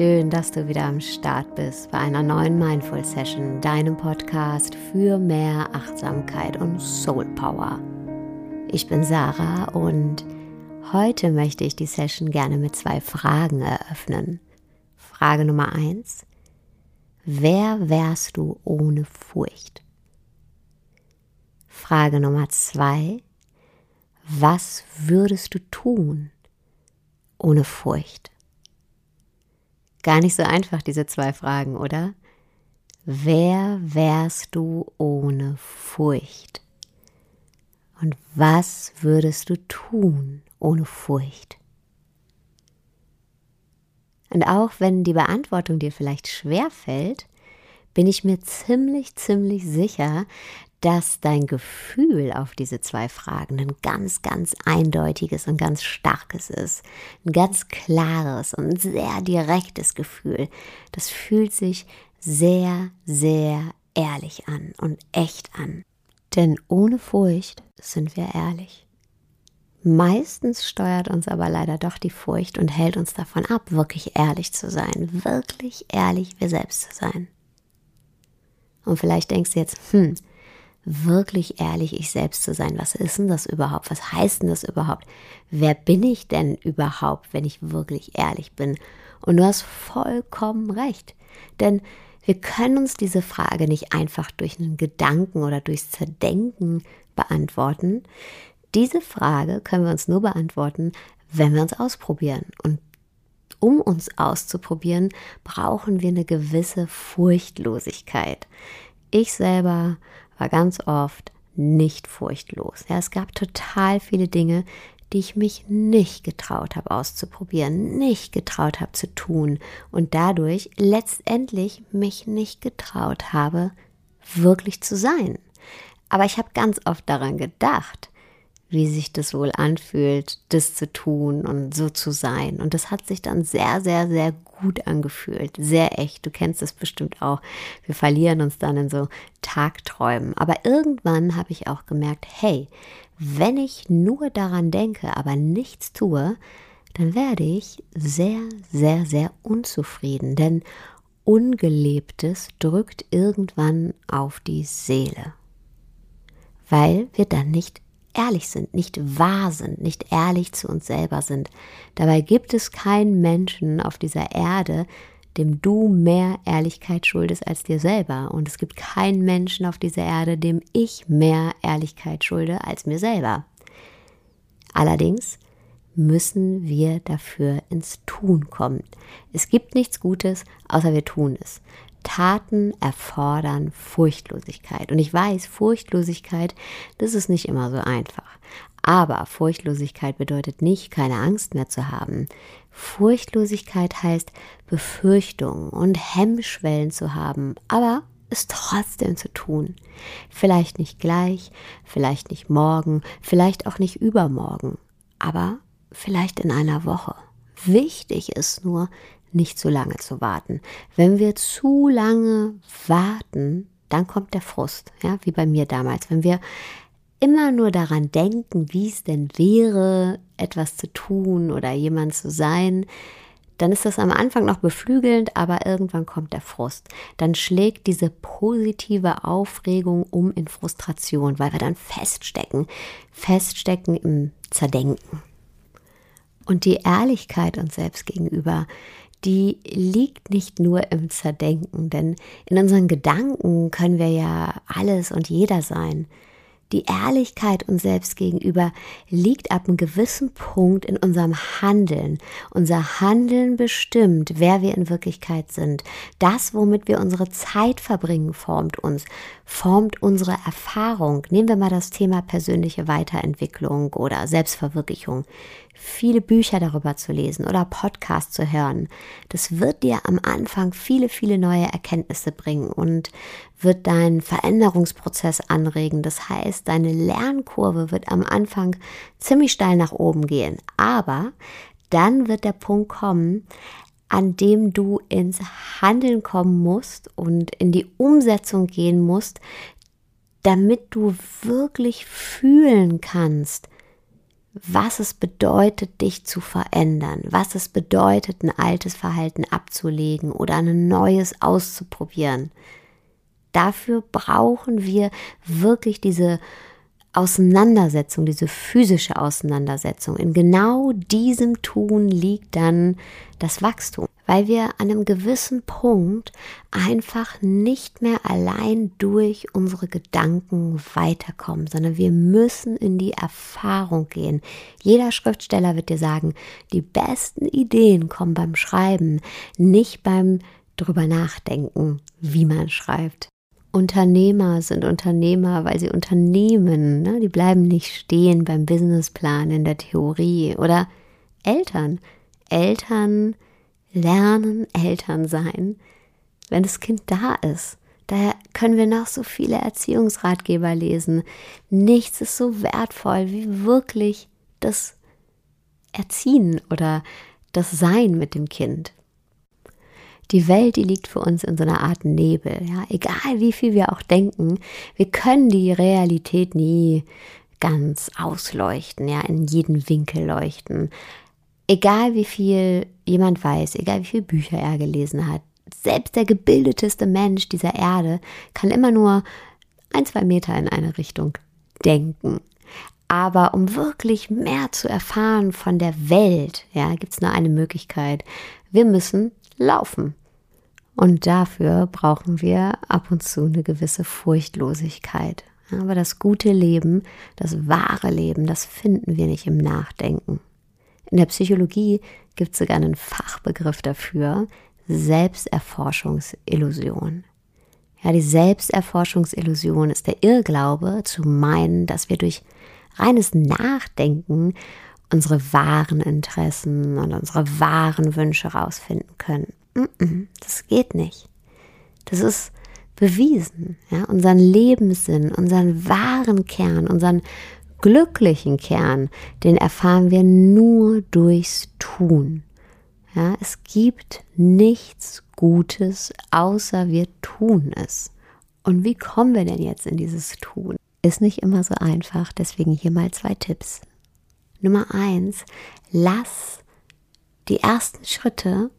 dass du wieder am Start bist bei einer neuen Mindful Session, deinem Podcast für mehr Achtsamkeit und Soul Power. Ich bin Sarah und heute möchte ich die Session gerne mit zwei Fragen eröffnen. Frage Nummer eins: Wer wärst du ohne Furcht? Frage Nummer zwei: Was würdest du tun ohne Furcht? Gar nicht so einfach, diese zwei Fragen, oder? Wer wärst du ohne Furcht? Und was würdest du tun ohne Furcht? Und auch wenn die Beantwortung dir vielleicht schwer fällt, bin ich mir ziemlich, ziemlich sicher, dass dein Gefühl auf diese zwei Fragen ein ganz, ganz eindeutiges und ganz starkes ist. Ein ganz klares und sehr direktes Gefühl. Das fühlt sich sehr, sehr ehrlich an und echt an. Denn ohne Furcht sind wir ehrlich. Meistens steuert uns aber leider doch die Furcht und hält uns davon ab, wirklich ehrlich zu sein, wirklich ehrlich wir selbst zu sein. Und vielleicht denkst du jetzt, hm, wirklich ehrlich ich selbst zu sein. Was ist denn das überhaupt? Was heißt denn das überhaupt? Wer bin ich denn überhaupt, wenn ich wirklich ehrlich bin? Und du hast vollkommen recht. Denn wir können uns diese Frage nicht einfach durch einen Gedanken oder durchs Zerdenken beantworten. Diese Frage können wir uns nur beantworten, wenn wir uns ausprobieren. Und um uns auszuprobieren, brauchen wir eine gewisse Furchtlosigkeit. Ich selber war ganz oft nicht furchtlos. Ja, es gab total viele Dinge, die ich mich nicht getraut habe auszuprobieren, nicht getraut habe zu tun und dadurch letztendlich mich nicht getraut habe, wirklich zu sein. Aber ich habe ganz oft daran gedacht, wie sich das wohl anfühlt, das zu tun und so zu sein. Und das hat sich dann sehr, sehr, sehr gut angefühlt. Sehr echt. Du kennst es bestimmt auch. Wir verlieren uns dann in so Tagträumen. Aber irgendwann habe ich auch gemerkt, hey, wenn ich nur daran denke, aber nichts tue, dann werde ich sehr, sehr, sehr unzufrieden. Denn Ungelebtes drückt irgendwann auf die Seele. Weil wir dann nicht ehrlich sind, nicht wahr sind, nicht ehrlich zu uns selber sind. Dabei gibt es keinen Menschen auf dieser Erde, dem du mehr Ehrlichkeit schuldest als dir selber. Und es gibt keinen Menschen auf dieser Erde, dem ich mehr Ehrlichkeit schulde als mir selber. Allerdings müssen wir dafür ins Tun kommen. Es gibt nichts Gutes, außer wir tun es. Taten erfordern Furchtlosigkeit. Und ich weiß, Furchtlosigkeit, das ist nicht immer so einfach. Aber Furchtlosigkeit bedeutet nicht, keine Angst mehr zu haben. Furchtlosigkeit heißt Befürchtungen und Hemmschwellen zu haben, aber es trotzdem zu tun. Vielleicht nicht gleich, vielleicht nicht morgen, vielleicht auch nicht übermorgen, aber vielleicht in einer Woche. Wichtig ist nur, nicht zu lange zu warten. Wenn wir zu lange warten, dann kommt der Frust, ja, wie bei mir damals. Wenn wir immer nur daran denken, wie es denn wäre, etwas zu tun oder jemand zu sein, dann ist das am Anfang noch beflügelnd, aber irgendwann kommt der Frust. Dann schlägt diese positive Aufregung um in Frustration, weil wir dann feststecken, feststecken im Zerdenken. Und die Ehrlichkeit uns selbst gegenüber, die liegt nicht nur im Zerdenken, denn in unseren Gedanken können wir ja alles und jeder sein. Die Ehrlichkeit uns selbst gegenüber liegt ab einem gewissen Punkt in unserem Handeln. Unser Handeln bestimmt, wer wir in Wirklichkeit sind. Das, womit wir unsere Zeit verbringen, formt uns, formt unsere Erfahrung. Nehmen wir mal das Thema persönliche Weiterentwicklung oder Selbstverwirklichung viele Bücher darüber zu lesen oder Podcasts zu hören. Das wird dir am Anfang viele, viele neue Erkenntnisse bringen und wird deinen Veränderungsprozess anregen. Das heißt, deine Lernkurve wird am Anfang ziemlich steil nach oben gehen. Aber dann wird der Punkt kommen, an dem du ins Handeln kommen musst und in die Umsetzung gehen musst, damit du wirklich fühlen kannst, was es bedeutet, dich zu verändern, was es bedeutet, ein altes Verhalten abzulegen oder ein neues auszuprobieren. Dafür brauchen wir wirklich diese Auseinandersetzung, diese physische Auseinandersetzung. In genau diesem Tun liegt dann das Wachstum, weil wir an einem gewissen Punkt einfach nicht mehr allein durch unsere Gedanken weiterkommen, sondern wir müssen in die Erfahrung gehen. Jeder Schriftsteller wird dir sagen, die besten Ideen kommen beim Schreiben, nicht beim drüber nachdenken, wie man schreibt. Unternehmer sind Unternehmer, weil sie unternehmen. Ne? Die bleiben nicht stehen beim Businessplan in der Theorie. Oder Eltern. Eltern lernen Eltern sein, wenn das Kind da ist. Daher können wir noch so viele Erziehungsratgeber lesen. Nichts ist so wertvoll wie wirklich das Erziehen oder das Sein mit dem Kind. Die Welt, die liegt für uns in so einer Art Nebel. Ja, egal wie viel wir auch denken, wir können die Realität nie ganz ausleuchten, ja, in jeden Winkel leuchten. Egal wie viel jemand weiß, egal wie viele Bücher er gelesen hat, selbst der gebildeteste Mensch dieser Erde kann immer nur ein, zwei Meter in eine Richtung denken. Aber um wirklich mehr zu erfahren von der Welt, ja, gibt es nur eine Möglichkeit. Wir müssen laufen. Und dafür brauchen wir ab und zu eine gewisse Furchtlosigkeit. Aber das gute Leben, das wahre Leben, das finden wir nicht im Nachdenken. In der Psychologie gibt es sogar einen Fachbegriff dafür, Selbsterforschungsillusion. Ja, die Selbsterforschungsillusion ist der Irrglaube zu meinen, dass wir durch reines Nachdenken unsere wahren Interessen und unsere wahren Wünsche herausfinden können das geht nicht. Das ist bewiesen. Ja? Unseren Lebenssinn, unseren wahren Kern, unseren glücklichen Kern, den erfahren wir nur durchs Tun. Ja, es gibt nichts Gutes, außer wir tun es. Und wie kommen wir denn jetzt in dieses Tun? Ist nicht immer so einfach, deswegen hier mal zwei Tipps. Nummer eins, lass die ersten Schritte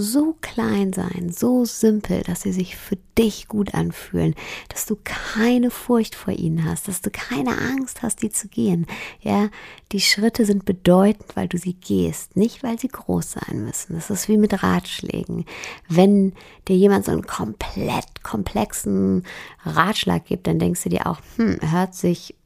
so klein sein, so simpel, dass sie sich für dich gut anfühlen, dass du keine Furcht vor ihnen hast, dass du keine Angst hast, die zu gehen. Ja, die Schritte sind bedeutend, weil du sie gehst, nicht weil sie groß sein müssen. Das ist wie mit Ratschlägen. Wenn dir jemand so einen komplett komplexen Ratschlag gibt, dann denkst du dir auch, hm, hört sich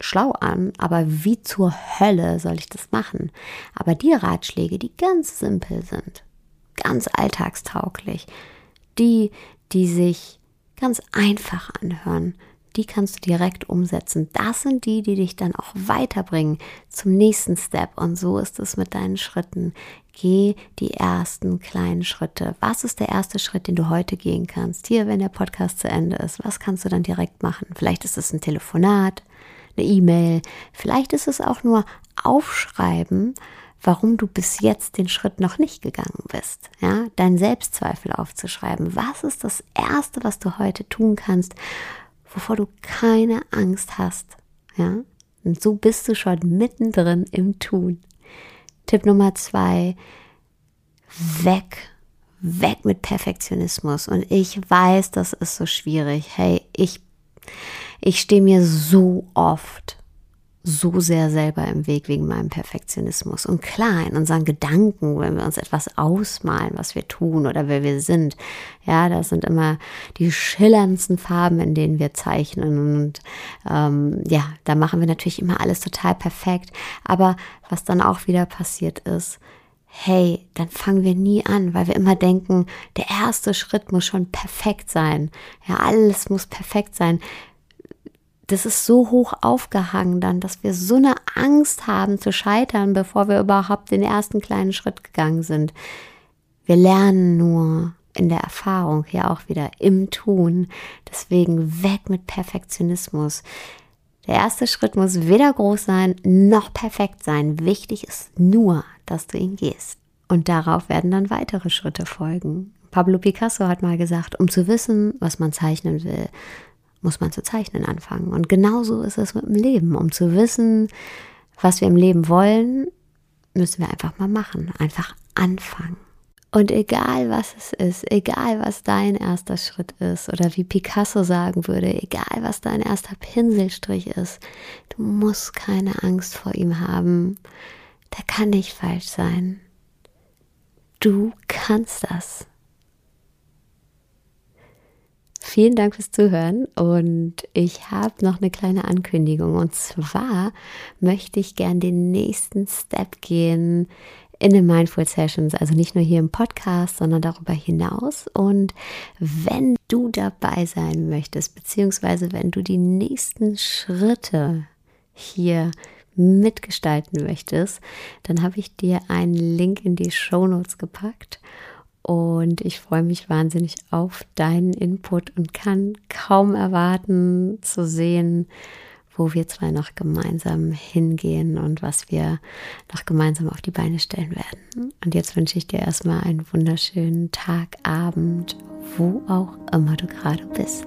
schlau an, aber wie zur Hölle soll ich das machen? Aber die Ratschläge, die ganz simpel sind, ganz alltagstauglich. Die, die sich ganz einfach anhören, die kannst du direkt umsetzen. Das sind die, die dich dann auch weiterbringen zum nächsten Step. Und so ist es mit deinen Schritten. Geh die ersten kleinen Schritte. Was ist der erste Schritt, den du heute gehen kannst? Hier, wenn der Podcast zu Ende ist, was kannst du dann direkt machen? Vielleicht ist es ein Telefonat, eine E-Mail. Vielleicht ist es auch nur Aufschreiben warum du bis jetzt den Schritt noch nicht gegangen bist. Ja, dein Selbstzweifel aufzuschreiben. Was ist das erste, was du heute tun kannst, wovor du keine Angst hast? Ja, und so bist du schon mittendrin im Tun. Tipp Nummer zwei, weg, weg mit Perfektionismus. Und ich weiß, das ist so schwierig. Hey, ich, ich stehe mir so oft so sehr selber im Weg wegen meinem Perfektionismus. Und klar, in unseren Gedanken, wenn wir uns etwas ausmalen, was wir tun oder wer wir sind, ja, das sind immer die schillerndsten Farben, in denen wir zeichnen. Und ähm, ja, da machen wir natürlich immer alles total perfekt. Aber was dann auch wieder passiert ist, hey, dann fangen wir nie an, weil wir immer denken, der erste Schritt muss schon perfekt sein. Ja, alles muss perfekt sein das ist so hoch aufgehangen dann, dass wir so eine Angst haben zu scheitern, bevor wir überhaupt den ersten kleinen Schritt gegangen sind. Wir lernen nur in der Erfahrung hier auch wieder im Tun. Deswegen weg mit Perfektionismus. Der erste Schritt muss weder groß sein noch perfekt sein. Wichtig ist nur, dass du ihn gehst. Und darauf werden dann weitere Schritte folgen. Pablo Picasso hat mal gesagt, um zu wissen, was man zeichnen will, muss man zu zeichnen anfangen. Und genauso ist es mit dem Leben. Um zu wissen, was wir im Leben wollen, müssen wir einfach mal machen, einfach anfangen. Und egal was es ist, egal was dein erster Schritt ist oder wie Picasso sagen würde, egal was dein erster Pinselstrich ist, du musst keine Angst vor ihm haben. Der kann nicht falsch sein. Du kannst das. Vielen Dank fürs Zuhören und ich habe noch eine kleine Ankündigung und zwar möchte ich gern den nächsten Step gehen in den Mindful Sessions, also nicht nur hier im Podcast, sondern darüber hinaus. Und wenn du dabei sein möchtest, beziehungsweise wenn du die nächsten Schritte hier mitgestalten möchtest, dann habe ich dir einen Link in die Show Notes gepackt. Und ich freue mich wahnsinnig auf deinen Input und kann kaum erwarten zu sehen, wo wir zwei noch gemeinsam hingehen und was wir noch gemeinsam auf die Beine stellen werden. Und jetzt wünsche ich dir erstmal einen wunderschönen Tag, Abend, wo auch immer du gerade bist.